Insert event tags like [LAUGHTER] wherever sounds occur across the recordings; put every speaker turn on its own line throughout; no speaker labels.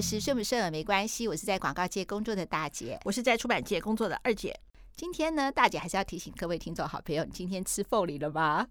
的是顺不顺耳没关系，我是在广告界工作的大姐，
我是在出版界工作的二姐。
今天呢，大姐还是要提醒各位听众好朋友，你今天吃凤梨了吗？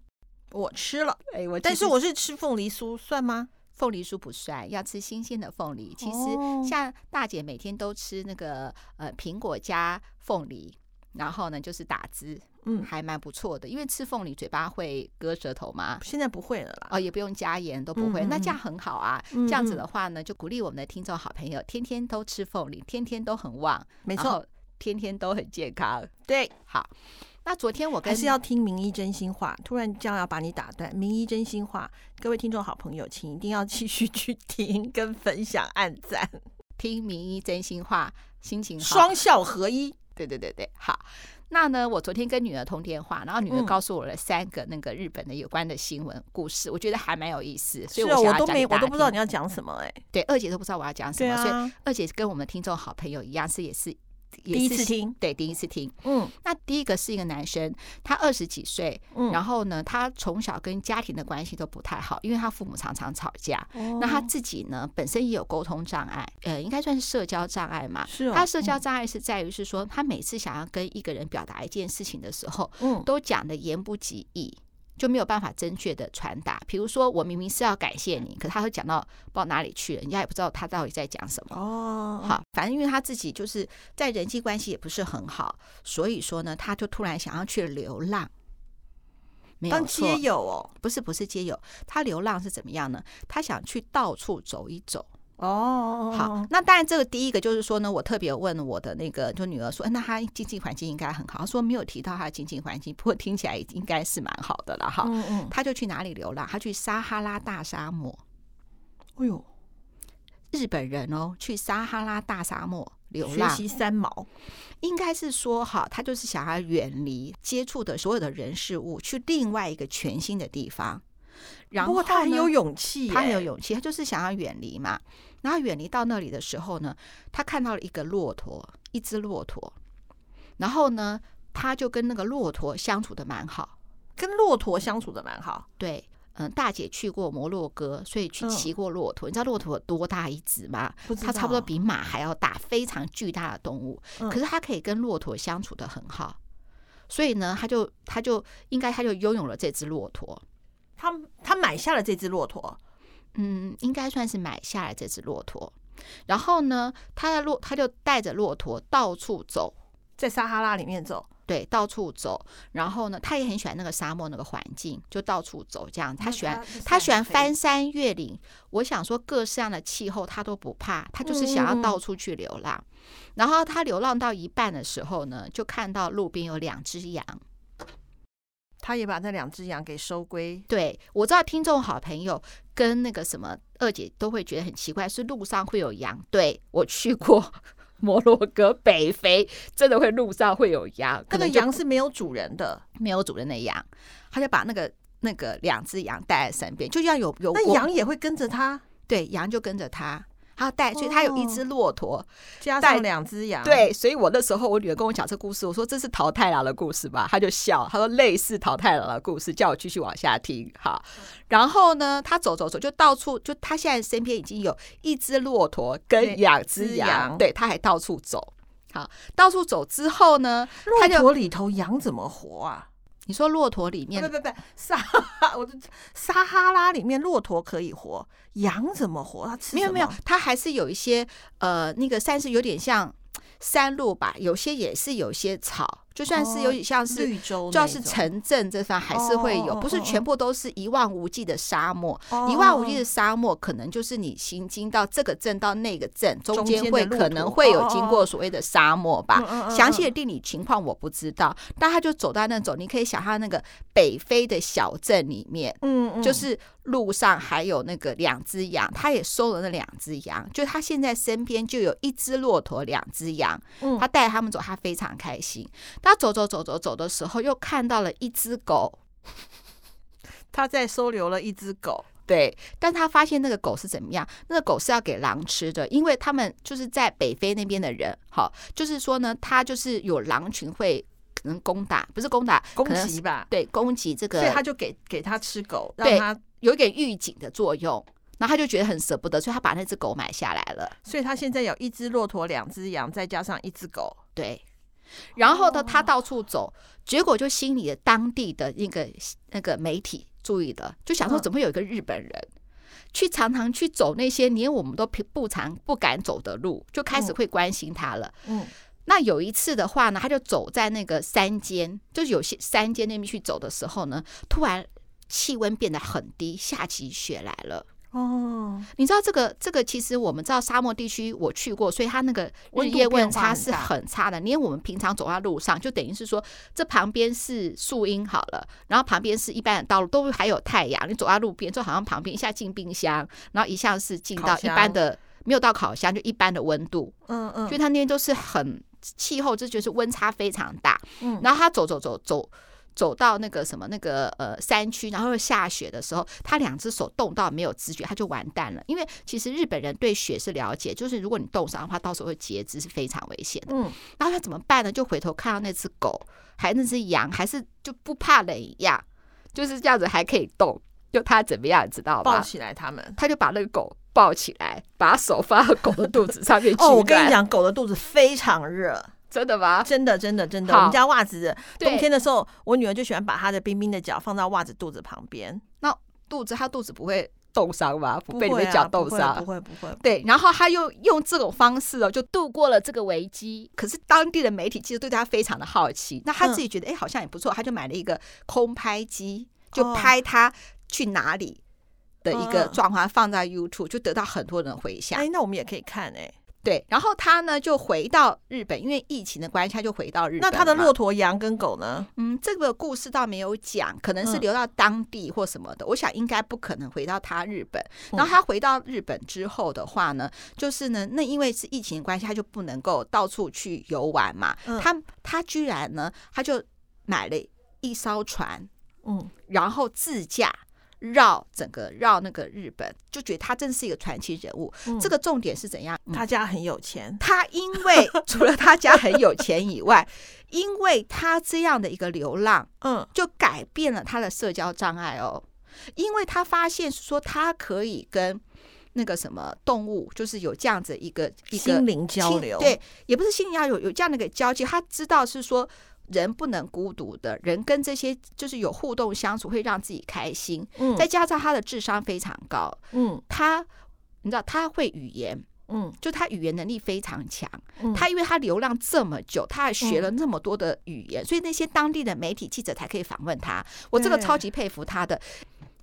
我吃了，
哎，我
但是我是吃凤梨酥，算吗？
凤梨酥不算，要吃新鲜的凤梨。其实像大姐每天都吃那个呃苹果加凤梨，然后呢就是打汁，嗯，还蛮不错的。因为吃凤梨嘴巴会割舌头吗？
现在不会了啦，
哦，也不用加盐都不会，那这样很好啊。这样子的话呢，就鼓励我们的听众好朋友天天都吃凤梨，天天都很旺，
没错，
天天都很健康。
对，
好。那昨天我跟
还是要听名医真心话，突然这样要把你打断。名医真心话，各位听众好朋友，请一定要继续去听跟分享、按赞。
听名医真心话，心情好，
双效合一。
对对对对，好。那呢，我昨天跟女儿通电话，然后女儿告诉我了三个那个日本的有关的新闻故事，嗯、我觉得还蛮有意思。所以我，
我都没，我都不知道你要讲什么哎、欸。
对，二姐都不知道我要讲什么，
啊、
所以二姐跟我们听众好朋友一样，是也是。
第一次听，
对，第一次听。嗯，那第一个是一个男生，他二十几岁，嗯，然后呢，他从小跟家庭的关系都不太好，因为他父母常常吵架。哦，那他自己呢，本身也有沟通障碍，呃，应该算是社交障碍嘛。是哦。他社交障碍是在于是说，他每次想要跟一个人表达一件事情的时候，嗯，都讲的言不及义。就没有办法正确的传达。比如说，我明明是要感谢你，可他会讲到不知道哪里去了，人家也不知道他到底在讲什么。哦，好，反正因为他自己就是在人际关系也不是很好，所以说呢，他就突然想要去流浪。没有错，当
街友哦，
不是不是街友，他流浪是怎么样呢？他想去到处走一走。
哦，
好，那当然，这个第一个就是说呢，我特别问我的那个就女儿说，那她经济环境应该很好。她说没有提到她的经济环境，不过听起来应该是蛮好的了哈。嗯嗯，她就去哪里流浪？她去撒哈拉大沙漠。
哎呦，
日本人哦，去撒哈拉大沙漠流浪，
学习三毛，
应该是说哈，她就是想要远离接触的所有的人事物，去另外一个全新的地方。然后
他很有勇气，
他很有勇气，他就是想要远离嘛。然后远离到那里的时候呢，他看到了一个骆驼，一只骆驼。然后呢，他就跟那个骆驼相处的蛮好，
跟骆驼相处的蛮好。
对，嗯，大姐去过摩洛哥，所以去骑过骆驼。嗯、你知道骆驼多大一只吗？它差不多比马还要大，非常巨大的动物。嗯、可是它可以跟骆驼相处的很好，所以呢，他就他就应该他就拥有了这只骆驼。
他他买下了这只骆驼。
嗯，应该算是买下来这只骆驼，然后呢，他的骆他就带着骆驼到处走，
在撒哈拉里面走，
对，到处走。然后呢，他也很喜欢那个沙漠那个环境，就到处走这样。他喜欢他喜欢翻山越岭。我想说，各式样的气候他都不怕，他就是想要到处去流浪。然后他流浪到一半的时候呢，就看到路边有两只羊。
他也把那两只羊给收归。
对，我知道听众好朋友跟那个什么二姐都会觉得很奇怪，是路上会有羊。对，我去过 [LAUGHS] 摩洛哥北非，真的会路上会有羊。
那个羊是没有主人的，
没有主人的羊，他就把那个那个两只羊带在身边，就像有有
那羊也会跟着他。
对，羊就跟着他。他带，所以他有一只骆驼，
加上两只羊。
对，所以我那时候我女儿跟我讲这故事，我说这是桃太郎的故事吧，他就笑，他说类似桃太郎的故事，叫我继续往下听。好，然后呢，他走走走，就到处，就他现在身边已经有一只骆驼跟两只羊，对，他还到处走。好，到处走之后呢，
骆驼里头羊怎么活啊？
你说骆驼里面？
不不不，撒哈，[LAUGHS] 我的撒哈拉里面骆驼可以活，羊怎么活？它吃？
没有没有，它还是有一些呃，那个山是有点像山路吧，有些也是有些草。就算是有点像是绿洲，就要是城镇这方还是会有，不是全部都是一望无际的沙漠。一望无际的沙漠，可能就是你行经到这个镇到那个镇中间会可能会有经过所谓的沙漠吧。详细的地理情况我不知道，但他就走到那种，你可以想象那个北非的小镇里面，嗯，就是路上还有那个两只羊，他也收了那两只羊，就他现在身边就有一只骆驼，两只羊，他带他们走，他非常开心。他走走走走走的时候，又看到了一只狗。
他在收留了一只狗，
对。但他发现那个狗是怎么样？那个狗是要给狼吃的，因为他们就是在北非那边的人，好，就是说呢，他就是有狼群会可能攻打，不是攻打，
攻击吧？
对，攻击这个，
所以他就给给他吃狗，让他
有一点预警的作用。然后他就觉得很舍不得，所以他把那只狗买下来了。
所以他现在有一只骆驼、两只羊，再加上一只狗。
对。然后呢，他到处走，结果就心里的当地的那个那个媒体注意了，就想说怎么有一个日本人去常常去走那些连我们都不常不敢走的路，就开始会关心他了。嗯。那有一次的话呢，他就走在那个山间，就是有些山间那边去走的时候呢，突然气温变得很低，下起雪来了。哦，你知道这个这个其实我们知道沙漠地区我去过，所以它那个日夜温差是很差的。连我们平常走在路上，就等于是说这旁边是树荫好了，然后旁边是一般的道路，都还有太阳。你走在路边，就好像旁边一下进冰箱，然后一下是进到一般的没有到烤箱，就一般的温度。嗯嗯，所以它那边都是很气候，这就是温差非常大。嗯，然后他走走走走。走到那个什么那个呃山区，然后又下雪的时候，他两只手冻到没有知觉，他就完蛋了。因为其实日本人对雪是了解，就是如果你冻伤的话，到时候会截肢，是非常危险的。嗯，然后他怎么办呢？就回头看到那只狗，还那只羊，还是就不怕冷一样，就是这样子还可以动。就他怎么样，你知道吗？
抱起来他们，
他就把那个狗抱起来，把手放到狗的肚子上面去。
哦，我跟你讲，狗的肚子非常热。
真的吗？
真的，真的，真的。我们家袜子冬天的时候，我女儿就喜欢把她的冰冰的脚放到袜子肚子旁边。
那肚子，她肚子不会冻伤吗？不被你的脚冻伤？
不会，不会。
对，然后她又用这种方式哦，就度过了这个危机。可是当地的媒体其实对她非常的好奇，那她自己觉得哎，好像也不错，她就买了一个空拍机，就拍她去哪里的一个状况，放在 YouTube，就得到很多人回响。
哎，那我们也可以看哎。
对，然后他呢就回到日本，因为疫情的关系，他就回到日本。
那他的骆驼、羊跟狗呢？
嗯，这个故事倒没有讲，可能是留到当地或什么的。嗯、我想应该不可能回到他日本。然后他回到日本之后的话呢，就是呢，那因为是疫情的关系，他就不能够到处去游玩嘛。嗯、他他居然呢，他就买了一艘船，嗯，然后自驾。绕整个绕那个日本，就觉得他真是一个传奇人物。嗯、这个重点是怎样？
他家很有钱。
他因为除了他家很有钱以外，[LAUGHS] 因为他这样的一个流浪，嗯，就改变了他的社交障碍哦。因为他发现说，他可以跟那个什么动物，就是有这样子一个一个
心灵交流。
对，也不是心灵交流，有有这样的一个交际。他知道是说。人不能孤独的，人跟这些就是有互动相处，会让自己开心。嗯，再加上他的智商非常高，嗯，他你知道他会语言，嗯，就他语言能力非常强。嗯，他因为他流浪这么久，他还学了那么多的语言，所以那些当地的媒体记者才可以访问他。我这个超级佩服他的，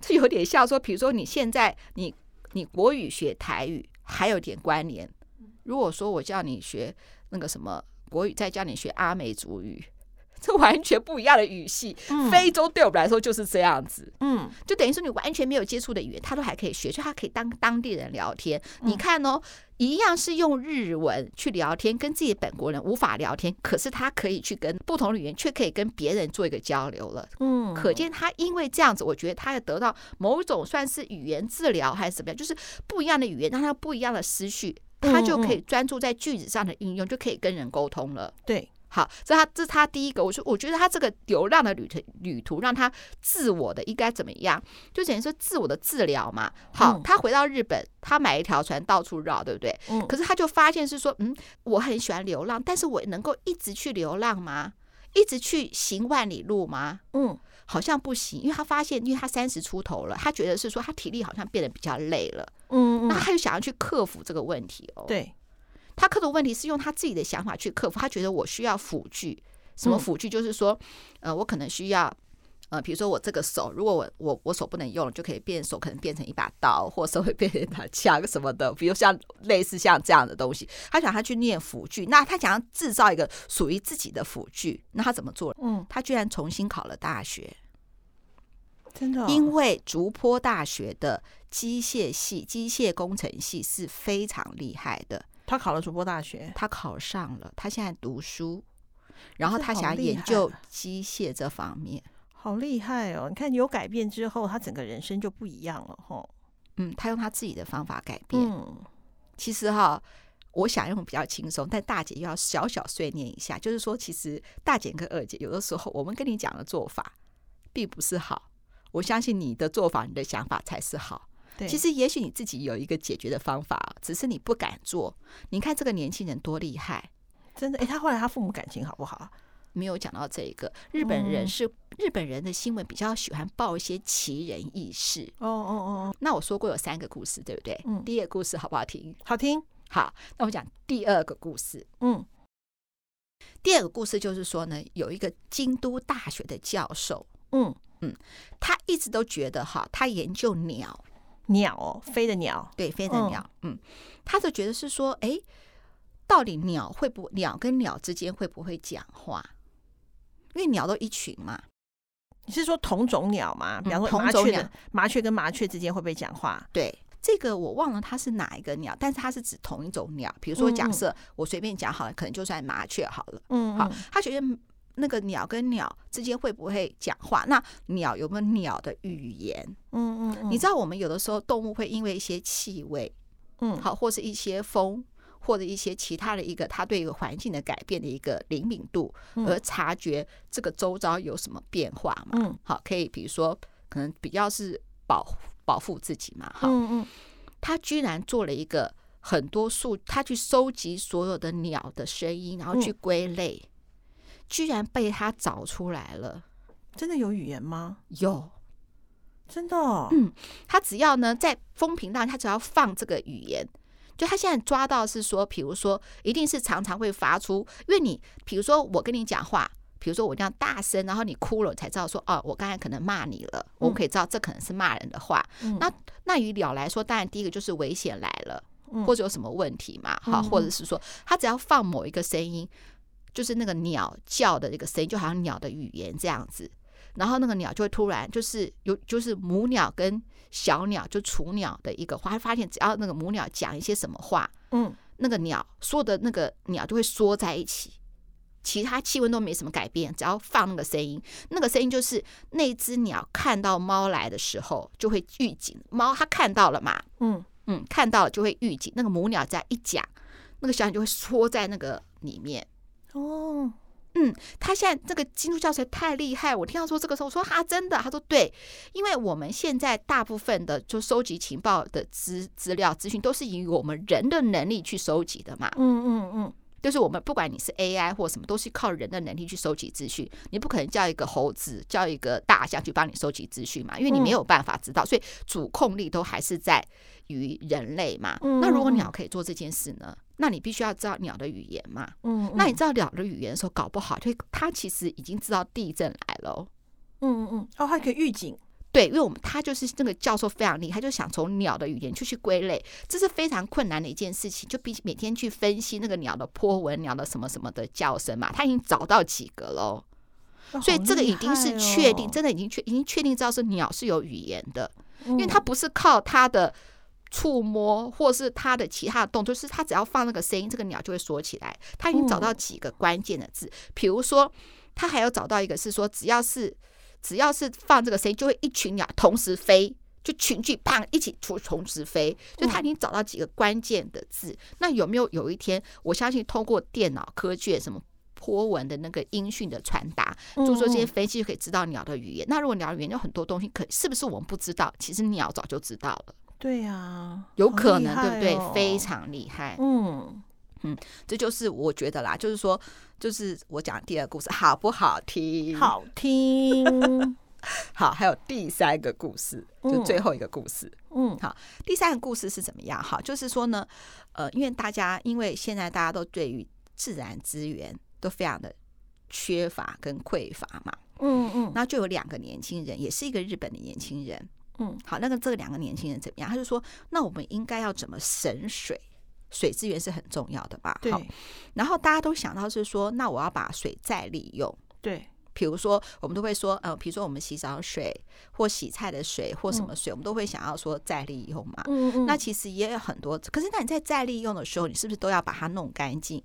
这有点像说，比如说你现在你你国语学台语还有点关联。如果说我叫你学那个什么国语，再叫你学阿美族语。这完全不一样的语系，嗯、非洲对我们来说就是这样子，嗯，就等于说你完全没有接触的语言，他都还可以学，所以他可以当当地人聊天。嗯、你看哦，一样是用日文去聊天，跟自己本国人无法聊天，可是他可以去跟不同的语言，却可以跟别人做一个交流了。嗯，可见他因为这样子，我觉得他要得到某种算是语言治疗还是怎么样，就是不一样的语言，让他不一样的思绪，他就可以专注在句子上的应用，就可以跟人沟通了。
对。
好，这他这是他第一个。我说，我觉得他这个流浪的旅途旅途，让他自我的应该怎么样？就等于说自我的治疗嘛。好，他回到日本，他买一条船到处绕，对不对？嗯。可是他就发现是说，嗯，我很喜欢流浪，但是我能够一直去流浪吗？一直去行万里路吗？嗯，好像不行，因为他发现，因为他三十出头了，他觉得是说他体力好像变得比较累了。嗯嗯。那他就想要去克服这个问题哦。
对。
他克服问题是用他自己的想法去克服。他觉得我需要辅具，什么辅具？就是说，呃，我可能需要，呃，比如说我这个手，如果我我我手不能用了，就可以变手，可能变成一把刀，或手会变成一把枪什么的。比如像类似像这样的东西，他想他去念辅具，那他想要制造一个属于自己的辅具，那他怎么做？嗯，他居然重新考了大学，
真的，
因为竹坡大学的机械系、机械工程系是非常厉害的。
他考了主播大学，
他考上了，他现在读书，然后他想要研究机械这方面，
好厉害哦！你看有改变之后，他整个人生就不一样了，吼。
嗯，他用他自己的方法改变。嗯，其实哈，我想用比较轻松，但大姐又要小小碎念一下，就是说，其实大姐跟二姐有的时候，我们跟你讲的做法并不是好，我相信你的做法、你的想法才是好。
对，
其实也许你自己有一个解决的方法，只是你不敢做。你看这个年轻人多厉害，
真的。哎，他后来他父母感情好不好？
没有讲到这一个。日本人是、嗯、日本人的新闻比较喜欢报一些奇人异事。
哦哦哦。
那我说过有三个故事，对不对？嗯。第一个故事好不好听？
好听。
好，那我讲第二个故事。
嗯。
第二个故事就是说呢，有一个京都大学的教授，
嗯
嗯，他一直都觉得哈，他研究鸟，
鸟哦，飞的鸟，
对，飞的鸟，嗯，嗯，他就觉得是说，哎，到底鸟会不鸟跟鸟之间会不会讲话？因为鸟都一群嘛。
你是说同种鸟吗？比方说麻雀，麻雀跟麻雀之间会不会讲话？
对。这个我忘了它是哪一个鸟，但是它是指同一种鸟。比如说，假设我随便讲好了，可能就算麻雀好了。
嗯，
好，他觉得那个鸟跟鸟之间会不会讲话？那鸟有没有鸟的语言？
嗯嗯，
你知道我们有的时候动物会因为一些气味，
嗯，
好，或是一些风，或者一些其他的一个它对一个环境的改变的一个灵敏度，而察觉这个周遭有什么变化嘛？
嗯，
好，可以比如说可能比较是保护。保护自己嘛，哈，
嗯嗯，
他居然做了一个很多数，他去收集所有的鸟的声音，然后去归类，嗯，居然被他找出来了。
真的有语言吗？
有，
真的哦。
嗯，他只要呢在风平浪，他只要放这个语言，就他现在抓到是说，比如说一定是常常会发出，因为你比如说我跟你讲话。比如说我这样大声，然后你哭了，才知道说哦，我刚才可能骂你了。我们可以知道这可能是骂人的话。
嗯、
那那于了来说，当然第一个就是危险来了，或者有什么问题嘛？好、嗯，或者是说他只要放某一个声音，就是那个鸟叫的那个声音，就好像鸟的语言这样子。然后那个鸟就会突然就是有就是母鸟跟小鸟就雏鸟的一个话，发现只要那个母鸟讲一些什么话，
嗯，
那个鸟说的那个鸟就会缩在一起。其他气温都没什么改变，只要放那个声音，那个声音就是那只鸟看到猫来的时候就会预警。猫它看到了嘛？
嗯
嗯，看到了就会预警。那个母鸟在一讲，那个小鸟就会缩在那个里面。
哦，
嗯，他现在这个基督教学太厉害。我听到说这个时候，我说啊，真的？他说对，因为我们现在大部分的就收集情报的资资料资讯，都是以我们人的能力去收集的嘛。
嗯嗯嗯。
就是我们不管你是 AI 或什么，都是靠人的能力去收集资讯。你不可能叫一个猴子、叫一个大象去帮你收集资讯嘛，因为你没有办法知道。所以主控力都还是在于人类嘛。那如果鸟可以做这件事呢？那你必须要知道鸟的语言嘛。
嗯，
那你知道鸟的语言的时候，搞不好就它其实已经知道地震来了。
嗯嗯嗯，哦，还可以预警。
对，因为我们他就是那个教授非常厉害，他就想从鸟的语言去去归类，这是非常困难的一件事情。就比每天去分析那个鸟的波纹、鸟的什么什么的叫声嘛，他已经找到几个喽。所以这个已经是确定，真的已经确已经确定知道是鸟是有语言的，因为它不是靠它的触摸或是它的其他的动作，就是它只要放那个声音，这个鸟就会说起来。它已经找到几个关键的字，比如说它还要找到一个是说，只要是。只要是放这个声音，就会一群鸟同时飞，就群聚胖一起出同时飞。就它已经找到几个关键的字。那有没有有一天，我相信通过电脑科技什么波纹的那个音讯的传达，就说这些飞机就可以知道鸟的语言。那如果鸟语言有很多东西，可是不是我们不知道？其实鸟早就知道了。
对呀，
有可能，对不对？非常厉害。
嗯。
嗯，这就是我觉得啦，就是说，就是我讲第二个故事好不好听？
好听。[LAUGHS]
好，还有第三个故事，就最后一个故事。
嗯，
好，第三个故事是怎么样？哈，就是说呢，呃，因为大家因为现在大家都对于自然资源都非常的缺乏跟匮乏嘛。
嗯嗯，
那就有两个年轻人，也是一个日本的年轻人。
嗯，
好，那个这两个年轻人怎么样？他就说，那我们应该要怎么省水？水资源是很重要的吧？
对。
然后大家都想到是说，那我要把水再利用。
对。
比如说，我们都会说，呃，比如说我们洗澡水或洗菜的水或什么水，嗯、我们都会想要说再利用嘛。
嗯嗯。
那其实也有很多，可是那你在再利用的时候，你是不是都要把它弄干净？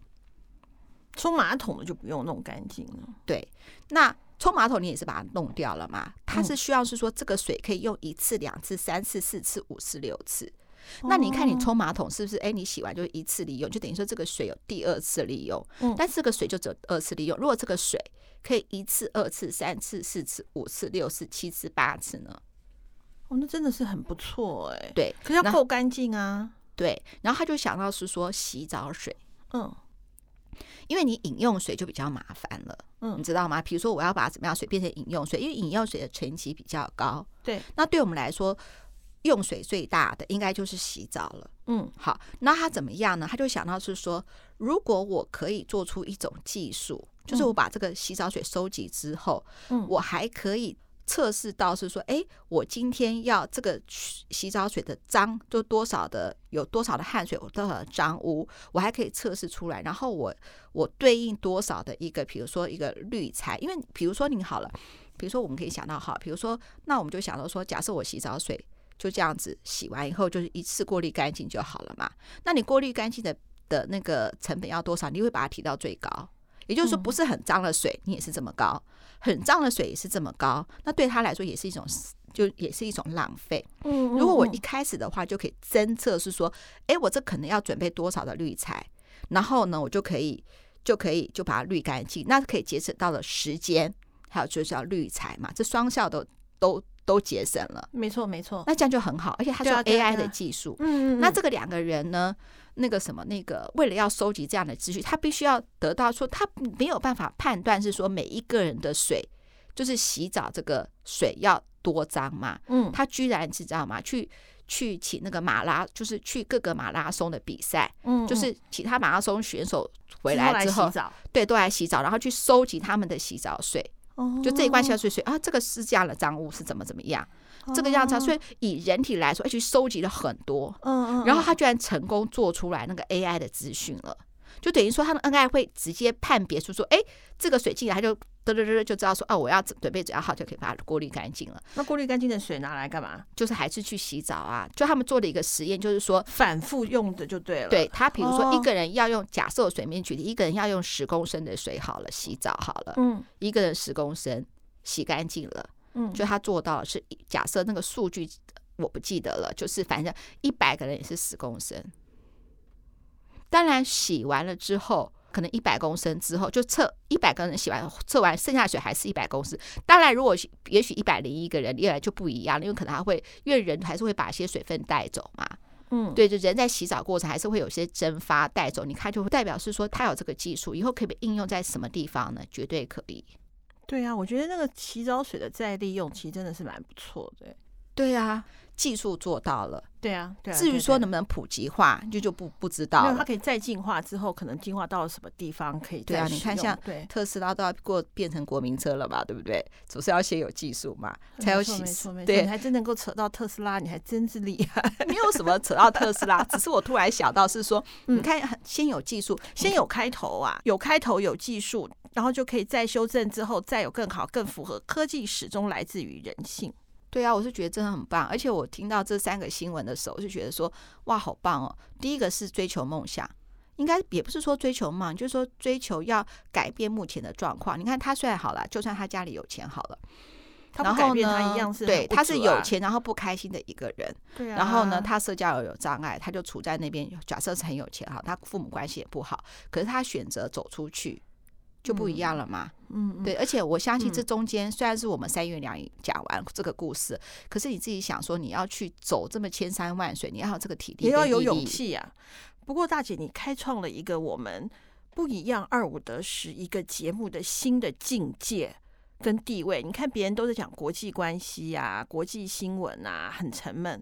冲马桶的就不用弄干净了。
对。那冲马桶你也是把它弄掉了嘛？它是需要是说这个水可以用一次、两次、三次、四次、五次、六次。那你看，你冲马桶是不是？哎，你洗完就一次利用，就等于说这个水有第二次利用。
嗯，
但这个水就只有二次利用。如果这个水可以一次、二次、三次、四次、五次、六次、七次、八次呢？
哦，那真的是很不错哎。
对，
可是要够干净啊。
对，然后他就想到是说洗澡水，
嗯，
因为你饮用水就比较麻烦了，嗯，你知道吗？比如说我要把怎么样水变成饮用水，因为饮用水的层级比较高，
对，
那对我们来说。用水最大的应该就是洗澡了。
嗯，
好，那他怎么样呢？他就想到是说，如果我可以做出一种技术，就是我把这个洗澡水收集之后，
嗯，
我还可以测试到是说，哎，我今天要这个洗澡水的脏，就多少的有多少的汗水，有多少的脏污，我还可以测试出来。然后我我对应多少的一个，比如说一个滤材，因为比如说你好了，比如说我们可以想到哈，比如说那我们就想到说，假设我洗澡水。就这样子洗完以后，就是一次过滤干净就好了嘛。那你过滤干净的的那个成本要多少？你会把它提到最高，也就是说，不是很脏的水，你也是这么高；很脏的水也是这么高。那对他来说，也是一种，就也是一种浪费。如果我一开始的话，就可以侦测是说，哎，我这可能要准备多少的滤材，然后呢，我就可以就可以就把它滤干净，那可以节省到了时间，还有就是要滤材嘛，这双效都都。都节省了，
没错没错，
那这样就很好，而且它是 AI 的技术，
嗯嗯，
那这个两个人呢，那个什么，那个为了要收集这样的资讯，他必须要得到说，他没有办法判断是说每一个人的水就是洗澡这个水要多脏嘛，
嗯，
他居然知道吗？去去请那个马拉，就是去各个马拉松的比赛，
嗯，
就是其他马拉松选手回来之
后，
对，都来洗澡，然后去收集他们的洗澡水。就这一罐洗澡水水啊，这个是这样的脏污是怎么怎么样？这个样子，所以以人体来说，而且收集了很多，
嗯嗯，
然后他居然成功做出来那个 AI 的资讯了，就等于说他的 AI 会直接判别出说，哎，这个水进来他就。嘚嘚嘚，就知道说哦，我要准备只要好就可以把它过滤干净了。
那过滤干净的水拿来干嘛？
就是还是去洗澡啊。就他们做了一个实验，就是说
反复用的就对了。
对他，比如说一个人要用，假设水面举例，一个人要用十公升的水好了，洗澡好了，
嗯，
一个人十公升洗干净了，
嗯，
就他做到了是假设那个数据我不记得了，就是反正一百个人也是十公升。当然洗完了之后。可能一百公升之后就测一百个人洗完测完剩下水还是一百公升。当然，如果也许一百零一个人，越来就不一样了，因为可能还会因为人还是会把一些水分带走嘛。
嗯，
对，就人在洗澡过程还是会有些蒸发带走。你看，就会代表是说他有这个技术，以后可以被应用在什么地方呢？绝对可以。
对啊，我觉得那个洗澡水的再利用其实真的是蛮不错的。
对啊。技术做到了，
对啊，对啊。
至于说能不能普及化，就就不不知道了。
它可以再进化之后，可能进化到了什么地方可以？
对啊，你看像特斯拉都要过变成国民车了嘛，对不对？总是要先有技术嘛，才有洗。
没错没错，
对，
你还真能够扯到特斯拉，你还真是厉害。
没有什么扯到特斯拉，只是我突然想到是说，[LAUGHS] 你看先有技术，
先有开头啊，有开头有技术，然后就可以再修正之后再有更好、更符合科技，始终来自于人性。
对啊，我是觉得真的很棒，而且我听到这三个新闻的时候，我就觉得说，哇，好棒哦！第一个是追求梦想，应该也不是说追求梦，就是说追求要改变目前的状况。你看他虽然好了，就算他家里有钱好了，
他不改变他一样是、啊、
对，他是有钱然后不开心的一个人。
对啊。
然后呢，他社交有有障碍，他就处在那边。假设是很有钱哈，他父母关系也不好，可是他选择走出去。就不一样了嘛，
嗯，嗯，
对，而且我相信这中间虽然是我们三言两语讲完这个故事，嗯，可是你自己想说，你要去走这么千山万水，你要有这个体力，
也要有勇气啊。不过大姐，你开创了一个我们不一样二五得十一个节目的新的境界跟地位。你看别人都在讲国际关系啊，国际新闻啊，很沉闷。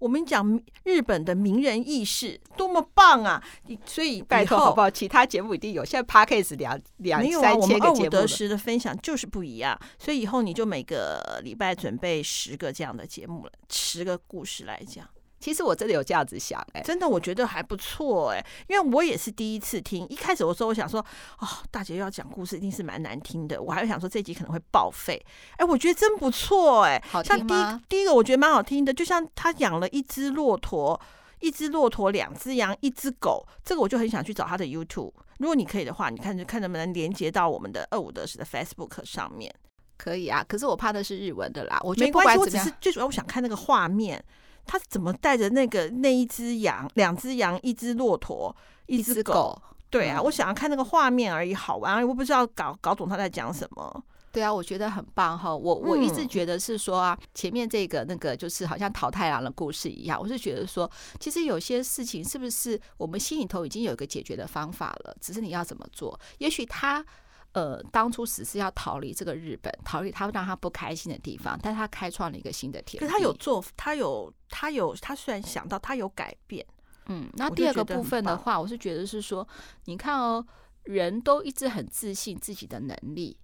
我们讲日本的名人轶事，多么棒啊！所以
拜托好不好？其他节目一定有，现在 Podcast 两两三千个节目，我们
二五得十的分享就是不一样。所以以后你就每个礼拜准备十个这样的节目了，十个故事来讲。
其实我真的有这样子想，哎，
真的我觉得还不错，哎，因为我也是第一次听。一开始的时候我想说，哦，大姐要讲故事一定是蛮难听的，我还会想说这集可能会报废。哎，我觉得真不错，哎，
好听？
像第一第一个我觉得蛮好听的，就像他养了一只骆驼，一只骆驼，两只羊，一只狗，这个我就很想去找他的 YouTube。如果你可以的话，你看就看能不能连接到我们的二五得十的 Facebook 上面。
可以啊，可是我怕的是日文的啦。我觉得
没关系，我只是最主要我想看那个画面。他怎么带着那个那一只羊、两只羊、一只骆驼、一只狗？对啊，我想要看那个画面而已，好玩而已。我不知道搞搞懂他在讲什么。
对啊，我觉得很棒哈。我我一直觉得是说啊，前面这个那个就是好像淘太郎的故事一样，我是觉得说，其实有些事情是不是我们心里头已经有一个解决的方法了，只是你要怎么做。也许他呃当初只是要逃离这个日本，逃离他让他不开心的地方，但他开创了一个新的天地。
可是他有做，他有他有他虽然想到他有改变，
嗯，那第二个部分的话，我是觉得是说，你看哦，人都一直很自信自己的能力。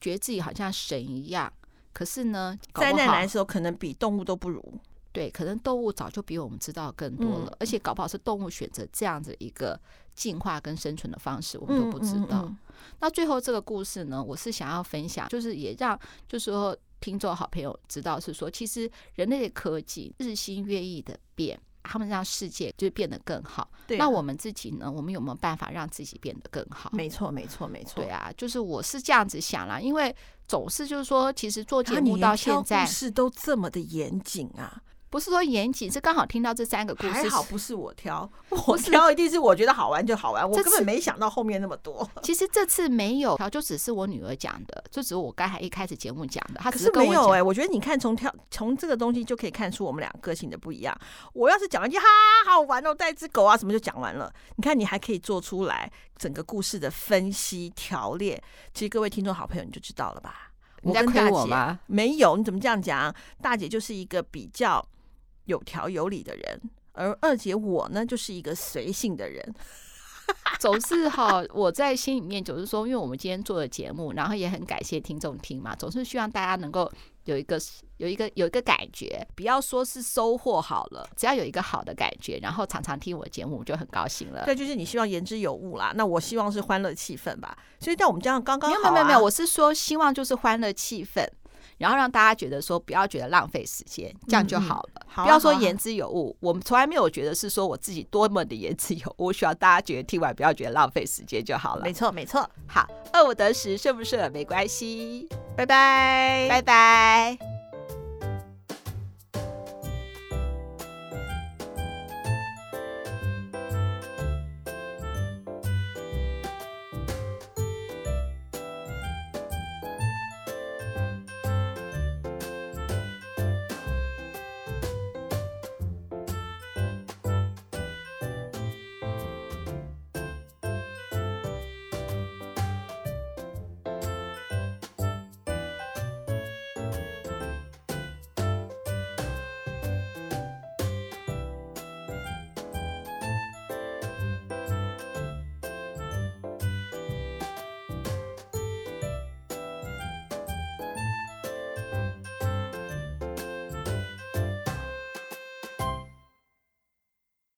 觉得自己好像神一样，可是呢，
灾难来的时候可能比动物都不如。
对，可能动物早就比我们知道更多了，嗯、而且搞不好是动物选择这样子一个进化跟生存的方式，我们都不知道。嗯嗯嗯、那最后这个故事呢，我是想要分享，就是也让就是说听众好朋友知道，是说其实人类的科技日新月异的变。他们让世界就变得更好。对啊，那我们自己呢？我们有没有办法让自己变得更好？
没错，没错，没错。
对啊，就是我是这样子想啦，因为总是就是说，其实做节目到现在，
是都这么的严谨啊。
不是说严谨，是刚好听到这三个故事。
还好不是我挑，[LAUGHS] 我挑一定是我觉得好玩就好玩。我根本没想到后面那么多。[LAUGHS]
其实这次没有挑，就只是我女儿讲的，就只是我刚才一开始节目讲的。她只是
没有哎，我觉得你看从挑从这个东西就可以看出我们俩个性的不一样。我要是讲一句哈好玩哦，带只狗啊什么就讲完了。你看你还可以做出来整个故事的分析条列。其实各位听众好朋友你就知道了吧？
你在亏我吗？
没有，你怎么这样讲？大姐就是一个比较。有条有理的人，而二姐我呢，就是一个随性的人。[LAUGHS]
总是哈，我在心里面总是说，因为我们今天做的节目，然后也很感谢听众听嘛，总是希望大家能够有一个有一个有一个感觉，不要说是收获好了，只要有一个好的感觉，然后常常听我的节目，我就很高兴了。
对，就是你希望言之有物啦，那我希望是欢乐气氛吧。所以在我们这样刚刚
没有没有没有，我是说希望就是欢乐气氛。然后让大家觉得说，不要觉得浪费时间，这样就好了。嗯好啊、不要说言之有物，我们从来没有觉得是说我自己多么的言之有物。我需要大家觉得听完不要觉得浪费时间就好了。
没错，没错。
好，二五得十，顺不顺没关系。
拜拜，
拜拜。